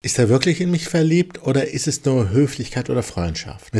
Ist er wirklich in mich verliebt oder ist es nur Höflichkeit oder Freundschaft?